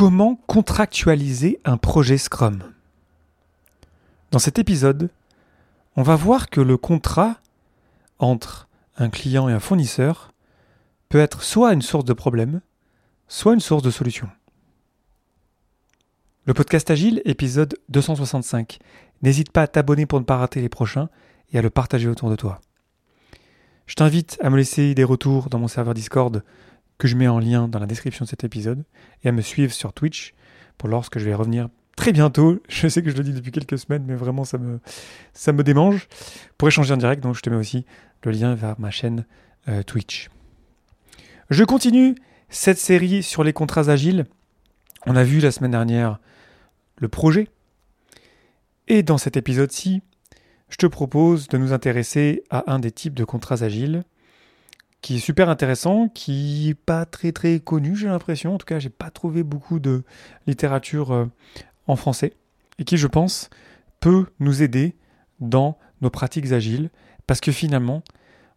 Comment contractualiser un projet Scrum? Dans cet épisode, on va voir que le contrat entre un client et un fournisseur peut être soit une source de problème, soit une source de solution. Le podcast Agile, épisode 265. N'hésite pas à t'abonner pour ne pas rater les prochains et à le partager autour de toi. Je t'invite à me laisser des retours dans mon serveur Discord que je mets en lien dans la description de cet épisode et à me suivre sur Twitch pour lorsque je vais revenir très bientôt. Je sais que je le dis depuis quelques semaines, mais vraiment ça me, ça me démange. Pour échanger en direct, donc je te mets aussi le lien vers ma chaîne euh, Twitch. Je continue cette série sur les contrats agiles. On a vu la semaine dernière le projet. Et dans cet épisode-ci, je te propose de nous intéresser à un des types de contrats agiles qui est super intéressant, qui n'est pas très très connu, j'ai l'impression. En tout cas, j'ai pas trouvé beaucoup de littérature euh, en français et qui, je pense, peut nous aider dans nos pratiques agiles parce que finalement,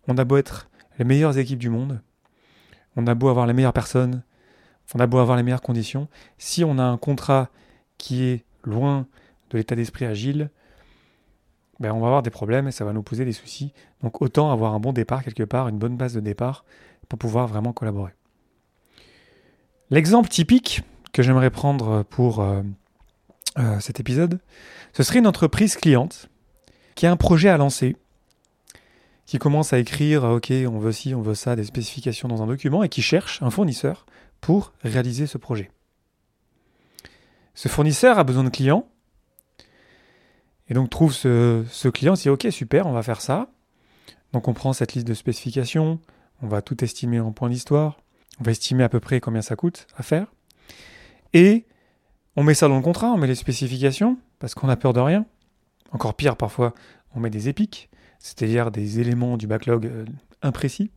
on a beau être les meilleures équipes du monde, on a beau avoir les meilleures personnes, on a beau avoir les meilleures conditions, si on a un contrat qui est loin de l'état d'esprit agile, ben on va avoir des problèmes et ça va nous poser des soucis. Donc autant avoir un bon départ quelque part, une bonne base de départ pour pouvoir vraiment collaborer. L'exemple typique que j'aimerais prendre pour euh, euh, cet épisode, ce serait une entreprise cliente qui a un projet à lancer, qui commence à écrire, ok, on veut ci, on veut ça, des spécifications dans un document, et qui cherche un fournisseur pour réaliser ce projet. Ce fournisseur a besoin de clients, et donc trouve ce, client, dit ok super, on va faire ça. Donc on prend cette liste de spécifications, on va tout estimer en point d'histoire, on va estimer à peu près combien ça coûte à faire. Et on met ça dans le contrat, on met les spécifications, parce qu'on a peur de rien. Encore pire, parfois, on met des épiques, c'est-à-dire des éléments du backlog euh, imprécis.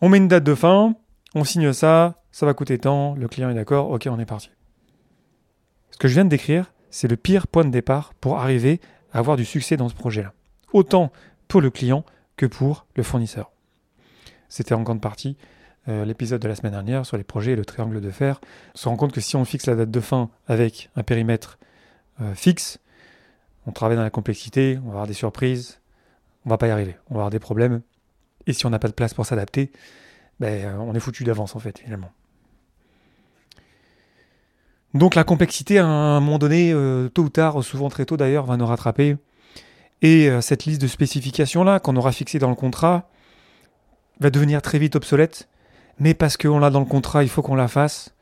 On met une date de fin, on signe ça, ça va coûter tant, le client est d'accord, ok, on est parti. Ce que je viens de décrire, c'est le pire point de départ pour arriver à avoir du succès dans ce projet-là. Autant pour le client que pour le fournisseur. C'était en grande partie euh, l'épisode de la semaine dernière sur les projets et le triangle de fer. On se rend compte que si on fixe la date de fin avec un périmètre euh, fixe, on travaille dans la complexité, on va avoir des surprises, on va pas y arriver, on va avoir des problèmes. Et si on n'a pas de place pour s'adapter, ben, on est foutu d'avance en fait finalement. Donc la complexité, à un moment donné, euh, tôt ou tard, souvent très tôt d'ailleurs, va nous rattraper. Et euh, cette liste de spécifications-là, qu'on aura fixée dans le contrat, va devenir très vite obsolète. Mais parce qu'on l'a dans le contrat, il faut qu'on la fasse.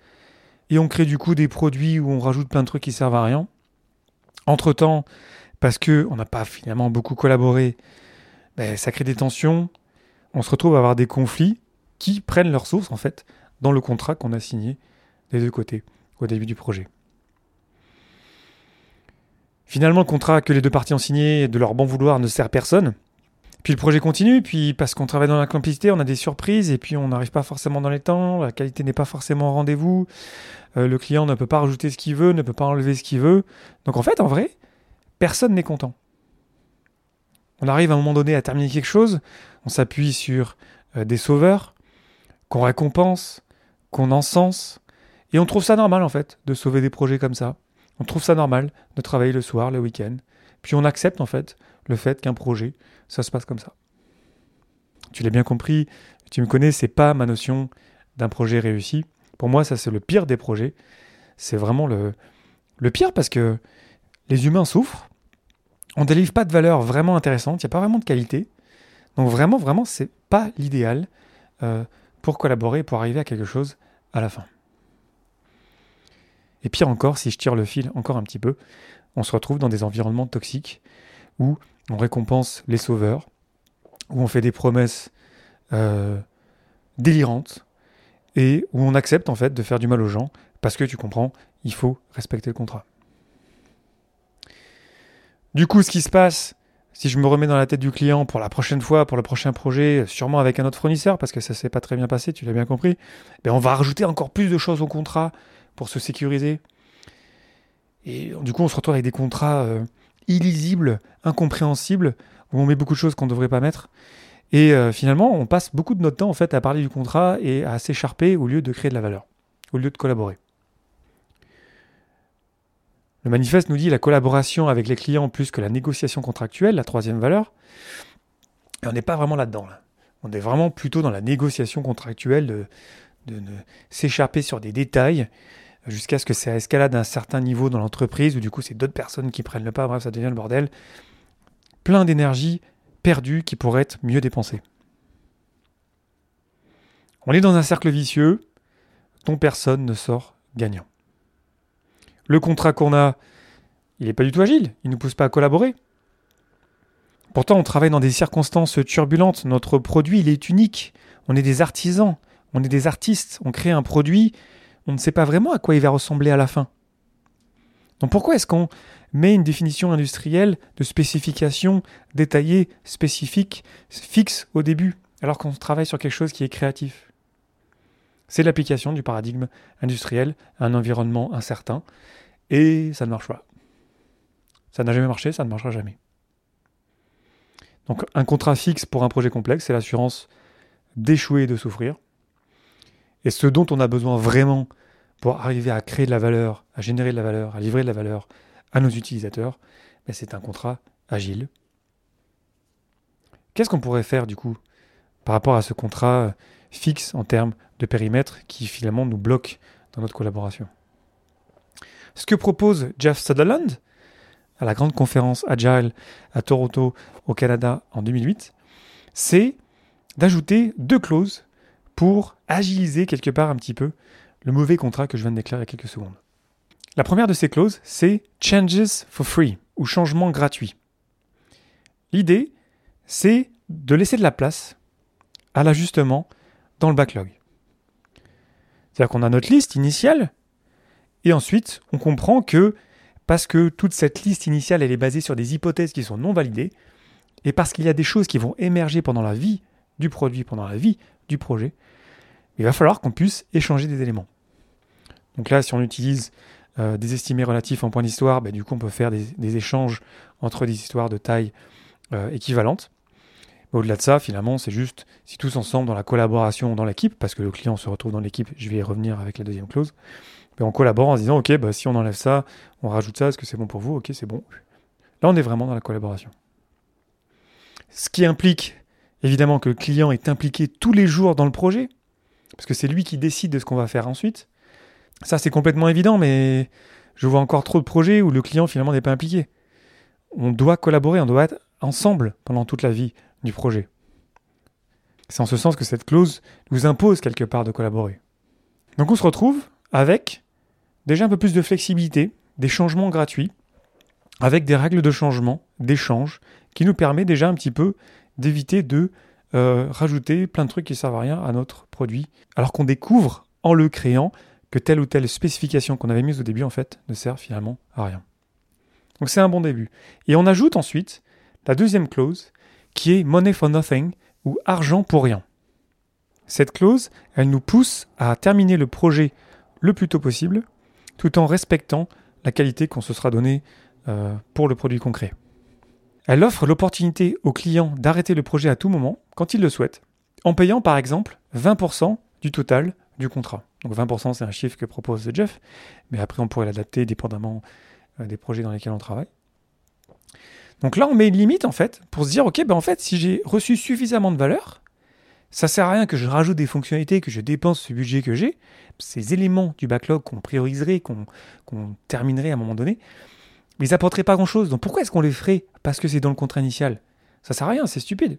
Et on crée du coup des produits où on rajoute plein de trucs qui servent à rien. Entre-temps, parce qu'on n'a pas finalement beaucoup collaboré, ben, ça crée des tensions. On se retrouve à avoir des conflits qui prennent leur source en fait dans le contrat qu'on a signé des deux côtés au début du projet. Finalement, le contrat que les deux parties ont signé de leur bon vouloir ne sert personne. Puis le projet continue, puis parce qu'on travaille dans la complicité, on a des surprises, et puis on n'arrive pas forcément dans les temps, la qualité n'est pas forcément au rendez-vous, euh, le client ne peut pas rajouter ce qu'il veut, ne peut pas enlever ce qu'il veut. Donc en fait, en vrai, personne n'est content. On arrive à un moment donné à terminer quelque chose, on s'appuie sur euh, des sauveurs, qu'on récompense, qu'on encense, et on trouve ça normal en fait de sauver des projets comme ça. On trouve ça normal de travailler le soir, le week-end. Puis on accepte en fait le fait qu'un projet, ça se passe comme ça. Tu l'as bien compris, tu me connais, c'est pas ma notion d'un projet réussi. Pour moi, ça c'est le pire des projets. C'est vraiment le, pire parce que les humains souffrent. On délivre pas de valeur vraiment intéressante, il n'y a pas vraiment de qualité. Donc vraiment, vraiment, c'est pas l'idéal euh, pour collaborer, pour arriver à quelque chose à la fin. Et pire encore, si je tire le fil encore un petit peu, on se retrouve dans des environnements toxiques où on récompense les sauveurs, où on fait des promesses euh, délirantes et où on accepte en fait de faire du mal aux gens parce que tu comprends, il faut respecter le contrat. Du coup, ce qui se passe, si je me remets dans la tête du client pour la prochaine fois, pour le prochain projet, sûrement avec un autre fournisseur, parce que ça s'est pas très bien passé, tu l'as bien compris, ben on va rajouter encore plus de choses au contrat pour se sécuriser. Et du coup, on se retrouve avec des contrats euh, illisibles, incompréhensibles, où on met beaucoup de choses qu'on ne devrait pas mettre. Et euh, finalement, on passe beaucoup de notre temps en fait à parler du contrat et à s'écharper au lieu de créer de la valeur, au lieu de collaborer. Le manifeste nous dit la collaboration avec les clients plus que la négociation contractuelle, la troisième valeur. Et on n'est pas vraiment là-dedans. On est vraiment plutôt dans la négociation contractuelle de, de, s'échapper sur des détails jusqu'à ce que ça escalade à un certain niveau dans l'entreprise, où du coup c'est d'autres personnes qui prennent le pas, bref, ça devient le bordel. Plein d'énergie perdue qui pourrait être mieux dépensée. On est dans un cercle vicieux dont personne ne sort gagnant. Le contrat qu'on a, il n'est pas du tout agile, il ne nous pousse pas à collaborer. Pourtant, on travaille dans des circonstances turbulentes, notre produit, il est unique, on est des artisans, on est des artistes, on crée un produit, on ne sait pas vraiment à quoi il va ressembler à la fin. Donc pourquoi est-ce qu'on met une définition industrielle de spécification détaillée, spécifique, fixe au début, alors qu'on travaille sur quelque chose qui est créatif? C'est l'application du paradigme industriel à un environnement incertain, et ça ne marche pas. Ça n'a jamais marché, ça ne marchera jamais. Donc un contrat fixe pour un projet complexe, c'est l'assurance d'échouer et de souffrir. Et ce dont on a besoin vraiment pour arriver à créer de la valeur, à générer de la valeur, à livrer de la valeur à nos utilisateurs, ben, c'est un contrat agile. Qu'est-ce qu'on pourrait faire du coup par rapport à ce contrat fixe en termes de périmètre qui finalement nous bloque dans notre collaboration? Ce que propose Jeff Sutherland à la grande conférence Agile à Toronto au Canada en 2008, c'est d'ajouter deux clauses pour agiliser quelque part un petit peu le mauvais contrat que je viens de déclarer il y a quelques secondes. La première de ces clauses, c'est Changes for Free ou changement gratuit. L'idée, c'est de laisser de la place à l'ajustement dans le backlog. C'est-à-dire qu'on a notre liste initiale et ensuite on comprend que parce que toute cette liste initiale elle est basée sur des hypothèses qui sont non validées et parce qu'il y a des choses qui vont émerger pendant la vie du produit, pendant la vie projet, il va falloir qu'on puisse échanger des éléments. Donc là, si on utilise euh, des estimés relatifs en point d'histoire, bah, du coup, on peut faire des, échanges entre des histoires de taille euh, équivalente. Au-delà de ça, finalement, c'est juste si tous ensemble, dans la collaboration dans l'équipe, parce que le client se retrouve dans l'équipe, je vais y revenir avec la deuxième clause, bah, on collabore en se disant, OK, bah, si on enlève ça, on rajoute ça, est-ce que c'est bon pour vous? OK, c'est bon. Là, on est vraiment dans la collaboration. Ce qui implique évidemment que le client est impliqué tous les jours dans le projet, parce que c'est lui qui décide de ce qu'on va faire ensuite. Ça, c'est complètement évident, mais je vois encore trop de projets où le client finalement n'est pas impliqué. On doit collaborer, on doit être ensemble pendant toute la vie du projet. C'est en ce sens que cette clause nous impose quelque part de collaborer. Donc on se retrouve avec déjà un peu plus de flexibilité, des changements gratuits, avec des règles de changement, d'échange, qui nous permet déjà un petit peu d'éviter de euh, rajouter plein de trucs qui servent à rien à notre produit, alors qu'on découvre en le créant que telle ou telle spécification qu'on avait mise au début en fait ne sert finalement à rien. Donc c'est un bon début. Et on ajoute ensuite la deuxième clause qui est money for nothing ou argent pour rien. Cette clause, elle nous pousse à terminer le projet le plus tôt possible, tout en respectant la qualité qu'on se sera donnée euh, pour le produit concret. Elle offre l'opportunité au client d'arrêter le projet à tout moment, quand il le souhaite, en payant par exemple 20% du total du contrat. Donc 20% c'est un chiffre que propose Jeff, mais après on pourrait l'adapter dépendamment euh, des projets dans lesquels on travaille. Donc là on met une limite en fait pour se dire ok ben en fait si j'ai reçu suffisamment de valeur, ça sert à rien que je rajoute des fonctionnalités, que je dépense ce budget que j'ai, ces éléments du backlog qu'on prioriserait, qu'on terminerait à un moment donné, mais ils apporteraient pas grand-chose. Donc pourquoi est-ce qu'on les ferait Parce que c'est dans le contrat initial? Ça sert à rien, c'est stupide.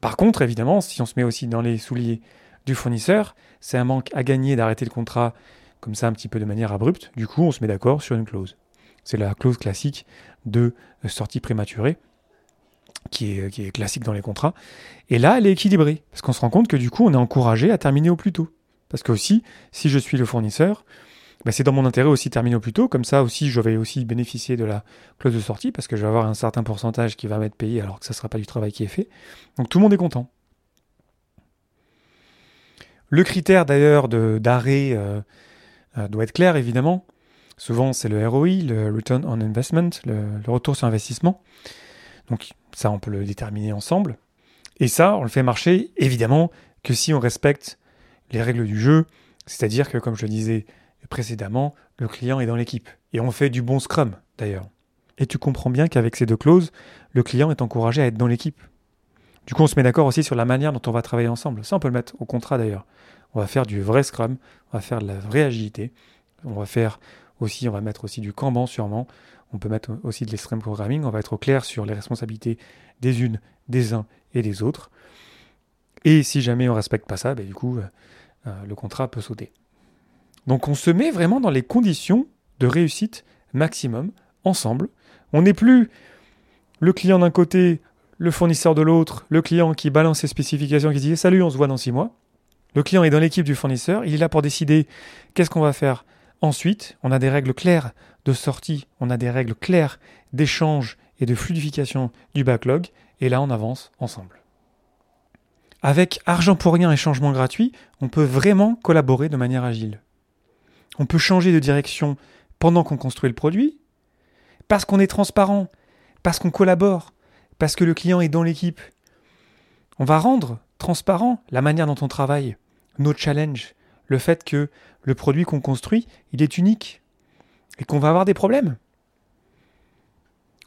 Par contre, évidemment, si on se met aussi dans les souliers du fournisseur, c'est un manque à gagner d'arrêter le contrat comme ça un petit peu de manière abrupte. Du coup, on se met d'accord sur une clause. C'est la clause classique de sortie prématurée, qui est, qui est classique dans les contrats. Et là, elle est équilibrée, parce qu'on se rend compte que du coup, on est encouragé à terminer au plus tôt. Parce que aussi, si je suis le fournisseur, bah, c'est dans mon intérêt aussi de terminer au plus tôt. Comme ça aussi, je vais aussi bénéficier de la clause de sortie parce que je vais avoir un certain pourcentage qui va m'être payé alors que ça ne sera pas du travail qui est fait. Donc tout le monde est content. Le critère d'ailleurs d'arrêt euh, euh, doit être clair évidemment. Souvent c'est le ROI, le Return on Investment, le, le retour sur investissement. Donc ça on peut le déterminer ensemble. Et ça on le fait marcher évidemment que si on respecte les règles du jeu, c'est-à-dire que comme je le disais précédemment, le client est dans l'équipe. Et on fait du bon scrum, d'ailleurs. Et tu comprends bien qu'avec ces deux clauses, le client est encouragé à être dans l'équipe. Du coup, on se met d'accord aussi sur la manière dont on va travailler ensemble. Ça, on peut le mettre au contrat d'ailleurs. On va faire du vrai Scrum, on va faire de la vraie agilité. On va faire aussi, on va mettre aussi du Kanban sûrement. On peut mettre aussi de l'extreme programming. On va être clair sur les responsabilités des unes, des uns et des autres. Et si jamais on respecte pas ça, ben, du coup, euh, euh, le contrat peut sauter. Donc on se met vraiment dans les conditions de réussite maximum ensemble. On n'est plus le client d'un côté, le fournisseur de l'autre, le client qui balance ses spécifications, qui dit Salut, on se voit dans six mois. Le client est dans l'équipe du fournisseur, il est là pour décider qu'est-ce qu'on va faire ensuite. On a des règles claires de sortie, on a des règles claires d'échange et de fluidification du backlog, et là on avance ensemble. Avec argent pour rien et changement gratuit, on peut vraiment collaborer de manière agile. On peut changer de direction pendant qu'on construit le produit, parce qu'on est transparent, parce qu'on collabore, parce que le client est dans l'équipe. On va rendre transparent la manière dont on travaille, nos challenges, le fait que le produit qu'on construit, il est unique et qu'on va avoir des problèmes.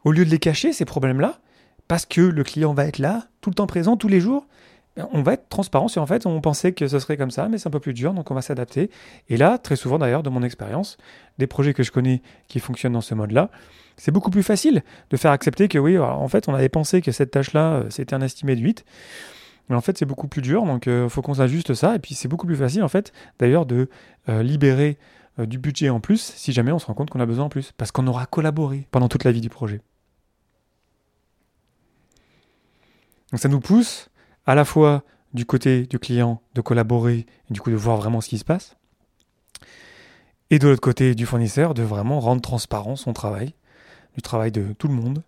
Au lieu de les cacher, ces problèmes-là, parce que le client va être là, tout le temps présent, tous les jours, on va être transparent sur en fait, on pensait que ce serait comme ça, mais c'est un peu plus dur, donc on va s'adapter. Et là, très souvent d'ailleurs, de mon expérience, des projets que je connais qui fonctionnent dans ce mode-là, c'est beaucoup plus facile de faire accepter que oui, en fait, on avait pensé que cette tâche-là, euh, c'était un estimé de 8. Mais en fait, c'est beaucoup plus dur, donc il euh, faut qu'on s'ajuste ça. Et puis, c'est beaucoup plus facile, en fait, d'ailleurs, de euh, libérer du budget en plus si jamais on se rend compte qu'on a besoin en plus. Parce qu'on aura collaboré pendant toute la vie du projet. Donc, ça nous pousse à la fois du côté du client de collaborer et du coup de voir vraiment ce qui se passe, et de l'autre côté du fournisseur de vraiment rendre transparent son travail, du travail de tout le monde,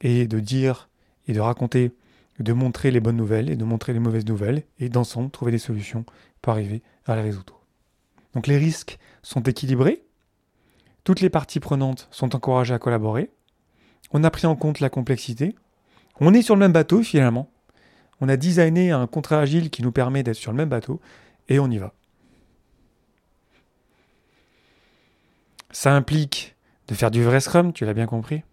et de dire et de raconter, de montrer les bonnes nouvelles et de montrer les mauvaises nouvelles, et d'ensemble trouver des solutions pour arriver à les résoudre. Donc les risques sont équilibrés, toutes les parties prenantes sont encouragées à collaborer, on a pris en compte la complexité, on est sur le même bateau finalement, on a designé un contrat agile qui nous permet d'être sur le même bateau et on y va. Ça implique de faire du vrai Scrum, tu l'as bien compris.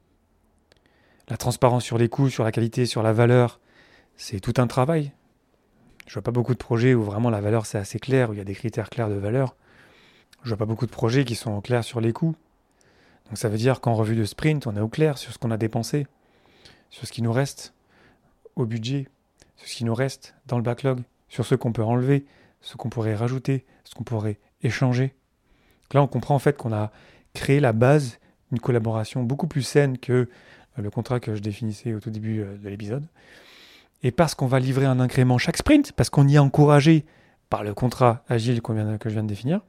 La transparence sur les coûts, sur la qualité, sur la valeur, c'est tout un travail. Je vois pas beaucoup de projets où vraiment la valeur c'est assez clair, où il y a des critères clairs de valeur. Je vois pas beaucoup de projets qui sont clairs sur les coûts. Donc ça veut dire qu'en revue de sprint, on est au clair sur ce qu'on a dépensé, sur ce qui nous reste, au budget, ce qui nous reste dans le backlog, sur ce qu'on peut enlever, ce qu'on pourrait rajouter, ce qu'on pourrait échanger. là, on comprend en fait qu'on a créé la base d'une collaboration beaucoup plus saine que euh, le contrat que je définissais au tout début euh, de l'épisode. Et parce qu'on va livrer un incrément chaque sprint, parce qu'on y est encouragé par le contrat agile que je viens de définir,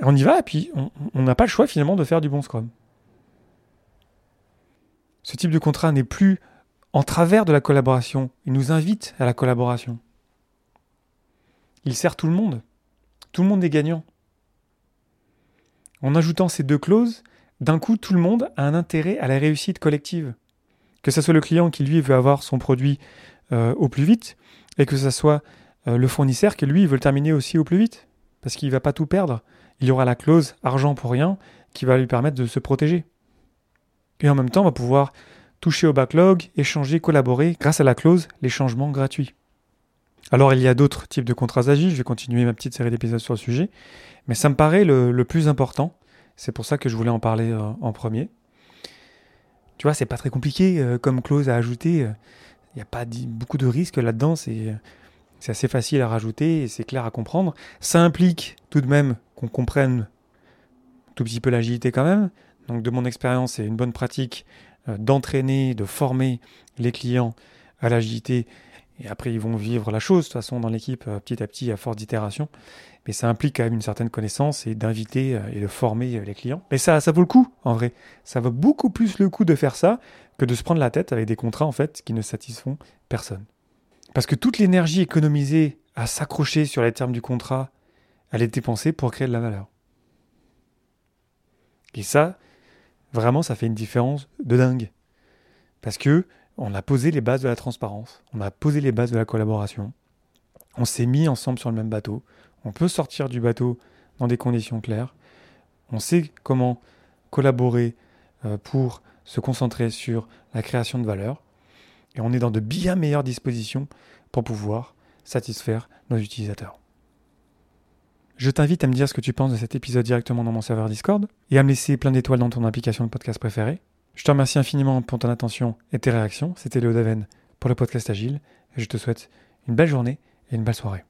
on y va et puis on n'a pas le choix finalement de faire du bon Scrum. Ce type de contrat n'est plus en travers de la collaboration. Il nous invite à la collaboration. Il sert tout le monde. Tout le monde est gagnant. En ajoutant ces deux clauses, d'un coup, tout le monde a un intérêt à la réussite collective. Que ce soit le client qui, lui, veut avoir son produit euh, au plus vite, et que ce soit euh, le fournisseur qui, lui, veut le terminer aussi au plus vite, parce qu'il ne va pas tout perdre. Il y aura la clause argent pour rien qui va lui permettre de se protéger. Et en même temps, on va pouvoir toucher au backlog, échanger, collaborer. Grâce à la clause les changements gratuits. Alors il y a d'autres types de contrats agiles, je vais continuer ma petite série d'épisodes sur le sujet, mais ça me paraît le, plus important, c'est pour ça que je voulais en parler euh, en premier. Tu vois, c'est pas très compliqué euh, comme clause à ajouter, il n'y a pas beaucoup de risques là-dedans, c'est assez facile à rajouter et c'est clair à comprendre. Ça implique tout de même qu'on comprenne tout petit peu l'agilité quand même, donc de mon expérience, c'est une bonne pratique d'entraîner, de former les clients à l'agilité. Et après, ils vont vivre la chose, de toute façon, dans l'équipe, euh, petit à petit, à force d'itération. Mais ça implique quand même une certaine connaissance et d'inviter euh, et de former les clients. Mais ça, ça vaut le coup, en vrai. Ça vaut beaucoup plus le coup de faire ça que de se prendre la tête avec des contrats, en fait, qui ne satisfont personne. Parce que toute l'énergie économisée à s'accrocher sur les termes du contrat, elle est dépensée pour créer de la valeur. Et ça, Vraiment, ça fait une différence de dingue. Parce que on a posé les bases de la transparence, on a posé les bases de la collaboration, on s'est mis ensemble sur le même bateau, on peut sortir du bateau dans des conditions claires. On sait comment collaborer euh, pour se concentrer sur la création de valeur. Et on est dans de bien meilleures dispositions pour pouvoir satisfaire nos utilisateurs. Je t'invite à me dire ce que tu penses de cet épisode directement dans mon serveur Discord et à me laisser plein d'étoiles dans ton application de podcast préférée. Je te remercie infiniment pour ton attention et tes réactions. C'était Léo Daven pour le podcast Agile et je te souhaite une belle journée et une belle soirée.